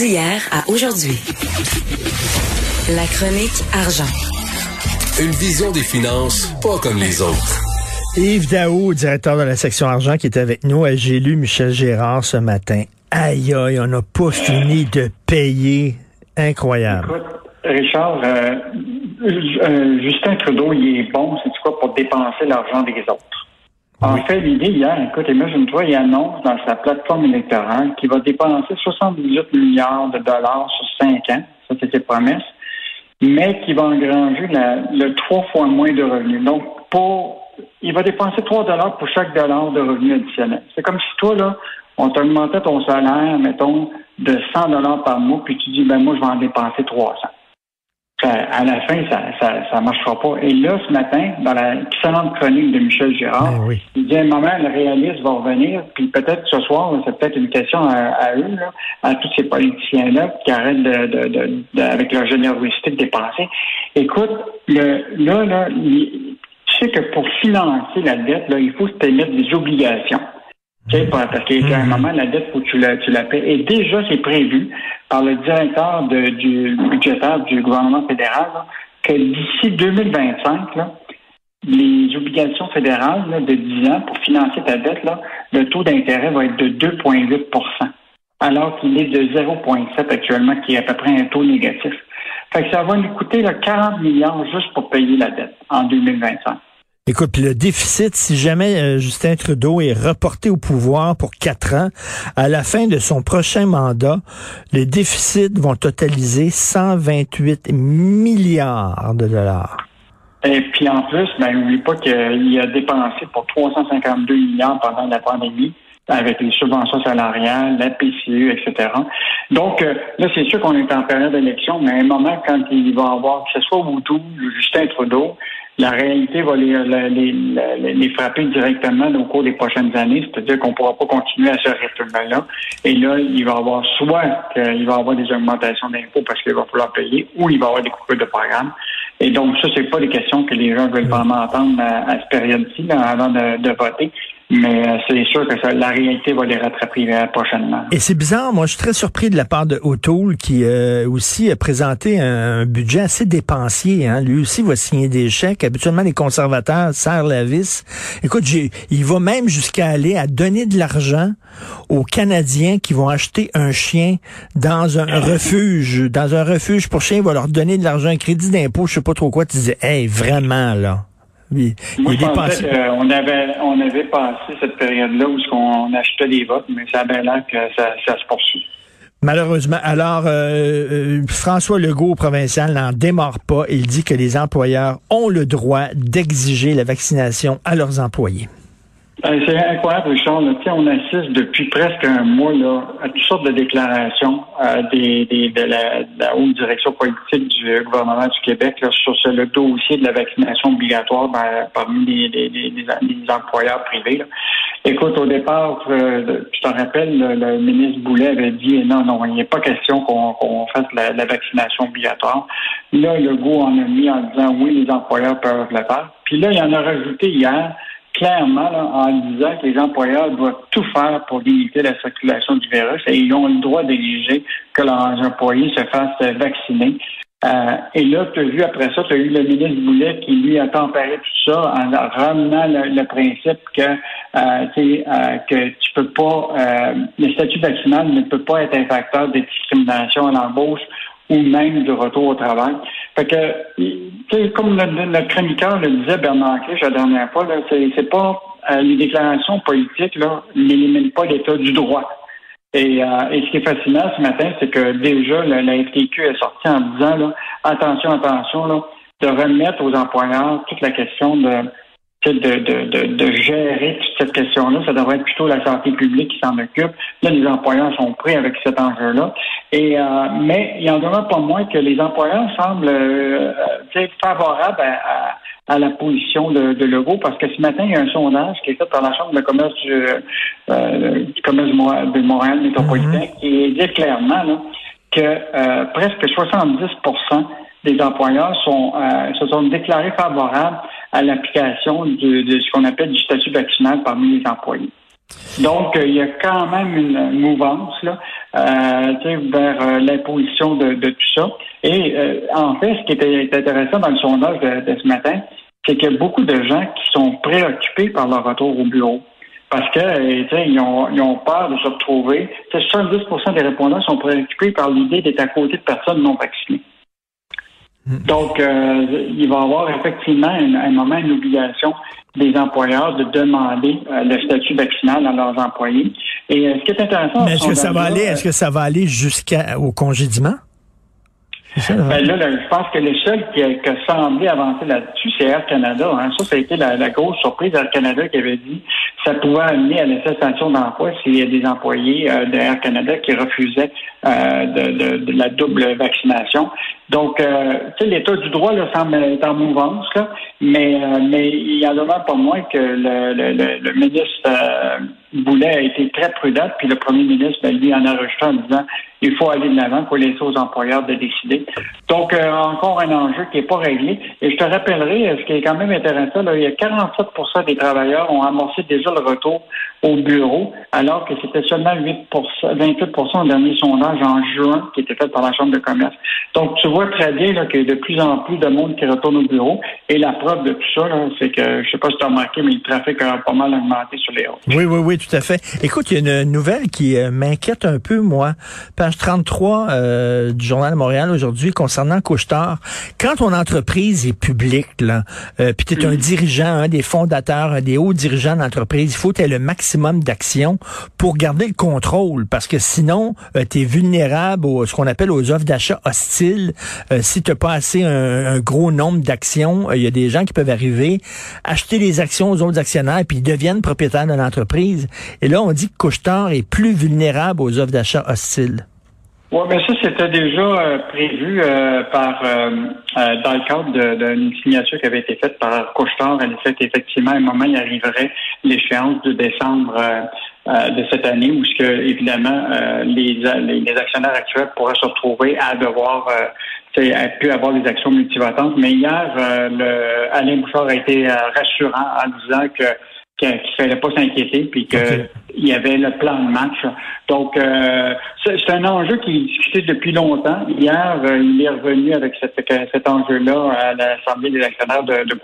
D'hier à aujourd'hui. La chronique argent. Une vision des finances pas comme les autres. Yves Daou, directeur de la section argent, qui est avec nous. J'ai lu Michel Gérard ce matin. Aïe, aïe, on n'a pas fini de payer. Incroyable. Écoute, Richard, euh, euh, Justin Trudeau, il est bon, c'est quoi, pour dépenser l'argent des autres? En fait, l'idée hier, écoute, imagine-toi, il annonce dans sa plateforme électorale qu'il va dépenser 78 milliards de dollars sur cinq ans. Ça, c'était ses promesses. Mais qu'il va engranger le trois fois moins de revenus. Donc, pour il va dépenser 3 dollars pour chaque dollar de revenu additionnel. C'est comme si toi, là, on t'augmentait ton salaire, mettons, de 100 dollars par mois, puis tu dis, ben moi, je vais en dépenser 300. À la fin, ça, ça, ça marchera pas. Et là, ce matin, dans la excellente chronique de Michel Girard, Ben oui. il dit à un moment, le réaliste va revenir, puis peut-être ce soir, c'est peut-être une question à, à eux, là, à tous ces politiciens-là qui arrêtent de, de, de, de- avec leur générosité de dépenser. Écoute, le, là, là, il- tu sais que pour financer la dette, là, il faut se émettre des obligations. Tu sais, parce qu'à un moment, la dette, faut que tu la, tu la paies. Et déjà, c'est prévu par le directeur de- du budgétaire du gouvernement fédéral là, que d'ici 2025, là, les obligations fédérales là, de 10 ans pour financer ta dette, là, le taux d'intérêt va être de 2,8% alors qu'il est de 0,7 actuellement, qui est à peu près un taux négatif. Fait que ça va nous coûter là, 40 milliards juste pour payer la dette en 2025. Écoute, puis le déficit, si jamais euh, Justin Trudeau est reporté au pouvoir pour quatre ans, à la fin de son prochain mandat, les déficits vont totaliser 128 milliards de dollars. Et puis en plus, ben, n'oublie pas qu'il a dépensé pour 352 milliards pendant la pandémie avec les subventions salariales, la PCU, etc. Donc, euh, là, c'est sûr qu'on est en période d'élection, mais à un moment, quand il va avoir, que ce soit Moutou ou Justin Trudeau, la réalité va les, les, les, les frapper directement au cours des prochaines années, c'est-à-dire qu'on ne pourra pas continuer à ce rythme-là. Et là, il va y avoir soit qu'il va y avoir des augmentations d'impôts parce qu'il va falloir payer, ou il va y avoir des coupures de programme. Et donc, ça, c'est pas des questions que les gens veulent vraiment entendre à, à cette période-ci, avant de, de voter. Mais euh, c'est sûr que ça, la réalité va les rattraper euh, prochainement. Et c'est bizarre, moi je suis très surpris de la part de O'Toole qui euh, aussi a présenté un, budget assez dépensier. Hein. Lui aussi va signer des chèques. Habituellement, les conservateurs serrent la vis. Écoute, il va même jusqu'à aller à donner de l'argent aux Canadiens qui vont acheter un chien dans un refuge, dans un refuge pour chiens. Il va leur donner de l'argent, un crédit d'impôt, je sais pas trop quoi. Tu disais, hey, vraiment là. Il, Moi, il je est pensais dépensé. qu'on avait, on avait passé cette période-là où on achetait des votes, mais ça a bien l'air que ça, ça se poursuit. Malheureusement. Alors, euh, euh, François Legault, au provincial, n'en démarre pas. Il dit que les employeurs ont le droit d'exiger la vaccination à leurs employés. Euh, C'est incroyable, Richard. On assiste depuis presque un mois là, à toutes sortes de déclarations euh, des, des- de, la, de la haute direction politique du gouvernement du Québec là, sur ce, le dossier de la vaccination obligatoire ben, parmi les, les- les- employeurs privés. là. Écoute, au départ, euh, tu t'en rappelles, le, le ministre Boulet avait dit non, non, il n'est pas question qu'on fasse la, vaccination obligatoire. Là, Legault en a mis en disant oui, les employeurs peuvent le faire. Puis là, il en a rajouté hier clairement là, en disant que les employeurs doivent tout faire pour limiter la circulation du virus et ils ont le droit d'exiger que leurs employés se fassent vacciner. Euh, et là, tu as vu après ça, tu as eu le ministre Boulet qui, lui, a tempéré tout ça en ramenant le, principe que, euh, euh, que tu peux pas, euh, le statut vaccinal ne peut pas être un facteur de discrimination à l'embauche ou même de retour au travail. Fait que, comme le, le- chroniqueur le disait, Bernard Clich, la dernière fois, c'est, pas euh, les déclarations politiques n'éliminent pas l'état du droit. Et, euh, et ce qui est fascinant ce matin, c'est que déjà la, la FTQ est sortie en disant là, attention, attention, là, de remettre aux employeurs toute la question de de, de, de, gérer toute cette question-là. Ça devrait être plutôt la santé publique qui s'en occupe. Là, les employeurs sont prêts avec cet enjeu-là. Et euh, mais il en demeure pas moins que les employeurs semblent euh, euh favorables à, à, la position de, de Legault parce que ce matin, il y a un sondage qui est fait par la Chambre de commerce du, euh, du commerce de Montréal métropolitain mm-hmm. qui dit clairement là, que presque 70% des employeurs sont, se sont déclarés favorables à l'application de, ce qu'on appelle du statut vaccinal parmi les employés. Donc, euh, il y a quand même une mouvance là, euh, vers euh, l'imposition de, tout ça. Et en fait, ce qui était intéressant dans le sondage de, ce matin, c'est qu'il y a beaucoup de gens qui sont préoccupés par leur retour au bureau. Parce que ils ont, ils ont peur de se retrouver. 70% des répondants sont préoccupés par l'idée d'être à côté de personnes non vaccinées. Donc, euh, il va y avoir effectivement un, moment, une obligation des employeurs de demander euh, le statut vaccinal à leurs employés. Et euh, ce qui est intéressant... Mais est-ce que ça va aller, est-ce que ça va aller jusqu'au congédiement? Ben là, je pense que le seul qui a, semblé avancer là-dessus, c'est Air Canada. Hein. Ça, ça a été la, grosse surprise d'Air Canada qui avait dit que ça pouvait amener à la cessation d'emploi s'il y a des employés euh, d'Air Canada qui refusaient euh, de, la double vaccination. Donc, euh, tu sais, l'état du droit là, semble être en mouvance, là, mais, euh, mais il y en a pas moins que le, ministre Boulet a été très prudent, puis le premier ministre, ben, lui, en a rejeté en disant il faut aller de l'avant, il faut laisser aux employeurs de décider. Donc, euh, encore un enjeu qui n'est pas réglé. Et je te rappellerai, euh, ce qui est quand même intéressant, là, il y a 47% des travailleurs ont amorcé déjà le retour au bureau, alors que c'était seulement 8 28% au dernier sondage en juin qui était fait par la Chambre de commerce. Donc, tu vois très bien qu'il y a de plus en plus de monde qui retourne au bureau. Et la preuve de tout ça, c'est que, je sais pas si tu as remarqué, mais le trafic a pas mal augmenté sur les routes. Oui, oui, oui, tout à fait. Écoute, il y a une nouvelle qui euh, m'inquiète un peu, moi. Page 33 euh, du Journal de Montréal aujourd'hui concernant Couchetard. Quand ton entreprise est publique, là, euh, puis tu es un dirigeant, un des fondateurs, un des hauts dirigeants d'entreprise, il faut que tu aies le maximum d'action pour garder le contrôle, parce que sinon, euh, tu es vulnérable à ce qu'on appelle aux offres d'achat hostiles. Euh, si tu pas assez un, gros nombre d'actions, il y a des gens qui peuvent arriver, acheter les actions aux autres actionnaires, puis ils deviennent propriétaires de l'entreprise. Et là, on dit que Couchetard est plus vulnérable aux offres d'achat hostiles. Oui, mais ça, c'était déjà euh, prévu euh, par euh, dans le cadre d'une signature qui avait été faite par Couchetard. Elle fait qu'effectivement, à un moment, il arriverait l'échéance de décembre de cette année où, que, évidemment, les, les, actionnaires actuels pourraient se retrouver à devoir à pu avoir des actions multivotantes. Mais hier, le, Alain Bouchard a été rassurant en disant que qu'il ne fallait pas s'inquiéter, puis qu'il y avait le plan de match. Donc, euh, c'est un enjeu qui est discuté depuis longtemps. Hier, euh, il est revenu avec cet enjeu-là à l'Assemblée des actionnaires de, de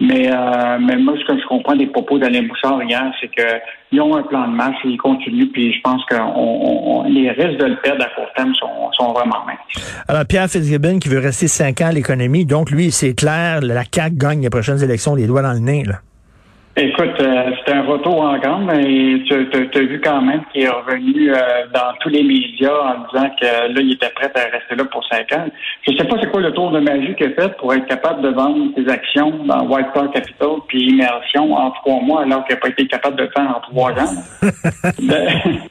Mais, euh, mais moi, ce que je comprends des propos d'Alain Bouchard hier, c'est qu'ils ont un plan de match, ils continuent, puis je pense que les risques de le perdre à court terme sont, sont vraiment minces. Alors, Pierre Fitzgibbon, qui veut rester cinq ans à l'économie, donc lui, c'est clair, la CAQ gagne les prochaines élections, les doigts dans le nez, là. Écoute, euh, c'était un retour en gamme, mais tu as, vu quand même qu'il est revenu euh, dans tous les médias en disant que là, il était prêt à rester là pour cinq ans. Je sais pas c'est quoi le tour de magie qu'il a fait pour être capable de vendre ses actions dans White Star Capital puis Immersion en trois mois alors qu'il n'a pas été capable de le faire en trois ans.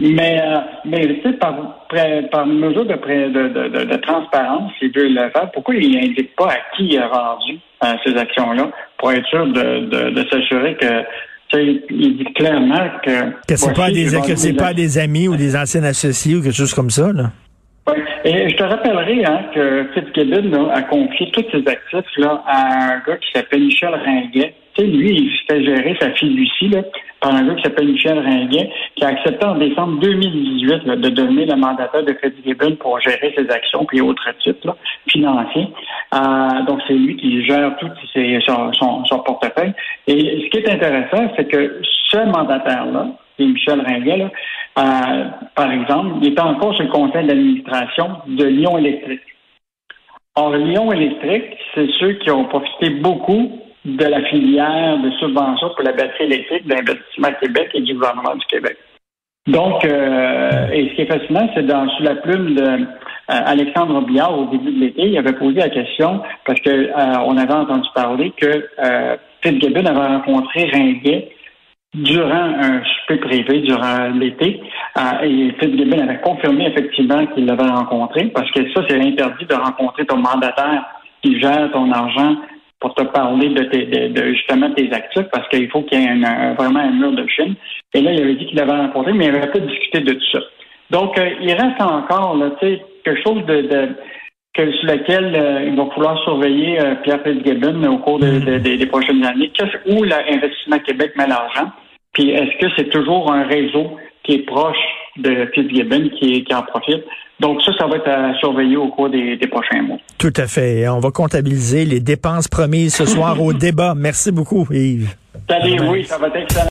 mais euh, mais tu sais, par, par mesure de, de, de, de, transparence, il veut le faire, pourquoi il n'indique pas à qui il a vendu ces actions-là? pour être sûr de, de, s'assurer que il dit clairement que. Que c'est pas des, que pas des amis ou des anciens associés ou quelque chose comme ça, là. Oui. Et je te rappellerai hein, que Fitzgibbon a confié tous ses actifs là, à un gars qui s'appelle Michel Ringuet. Sais, lui, il fait gérer sa fille Lucie là, par un gars qui s'appelle Michel Ringuet, qui a accepté en décembre 2018 de devenir le mandataire de Fitzgibbon pour gérer ses actions puis autres titres financiers. Euh, donc, c'est lui qui gère tout son, portefeuille. Et ce qui est intéressant, c'est que ce mandataire-là, qui Michel Ringuet, euh, par exemple, il est encore sur le conseil d'administration de Lyon Électrique. Or, Lyon Électrique, c'est ceux qui ont profité beaucoup de la filière de subvention pour la batterie électrique d'Investissement Québec et du gouvernement du Québec. Donc, euh, et ce qui est fascinant, c'est dans sous la plume de euh, Alexandre Biard au début de l'été, il avait posé la question parce que euh, on avait entendu parler que Fitzgibbon avait rencontré Ringuet durant un souper privé durant l'été. Euh, et Fitzgibbon avait confirmé effectivement qu'il l'avait rencontré parce que ça, c'est interdit de rencontrer ton mandataire qui gère ton argent pour te parler de, tes, de, justement tes actifs parce qu'il faut qu'il y ait vraiment un mur de Chine. Et là, il avait dit qu'il l'avait rencontré, mais il n'avait pas discuté de tout ça. Donc, euh, il reste encore là, quelque chose de, sur lequel euh, il va falloir surveiller euh, Pierre Fitzgibbon au cours des prochaines années. Où l'Investissement Québec met l'argent? Puis est-ce que c'est toujours un réseau qui est proche de Fitzgibbon qui, qui en profite? Donc ça, ça va être à surveiller au cours des, des prochains mois. Tout à fait. On va comptabiliser les dépenses promises ce soir au débat. Merci beaucoup, Yves. Salut, oui, ça va être excellent.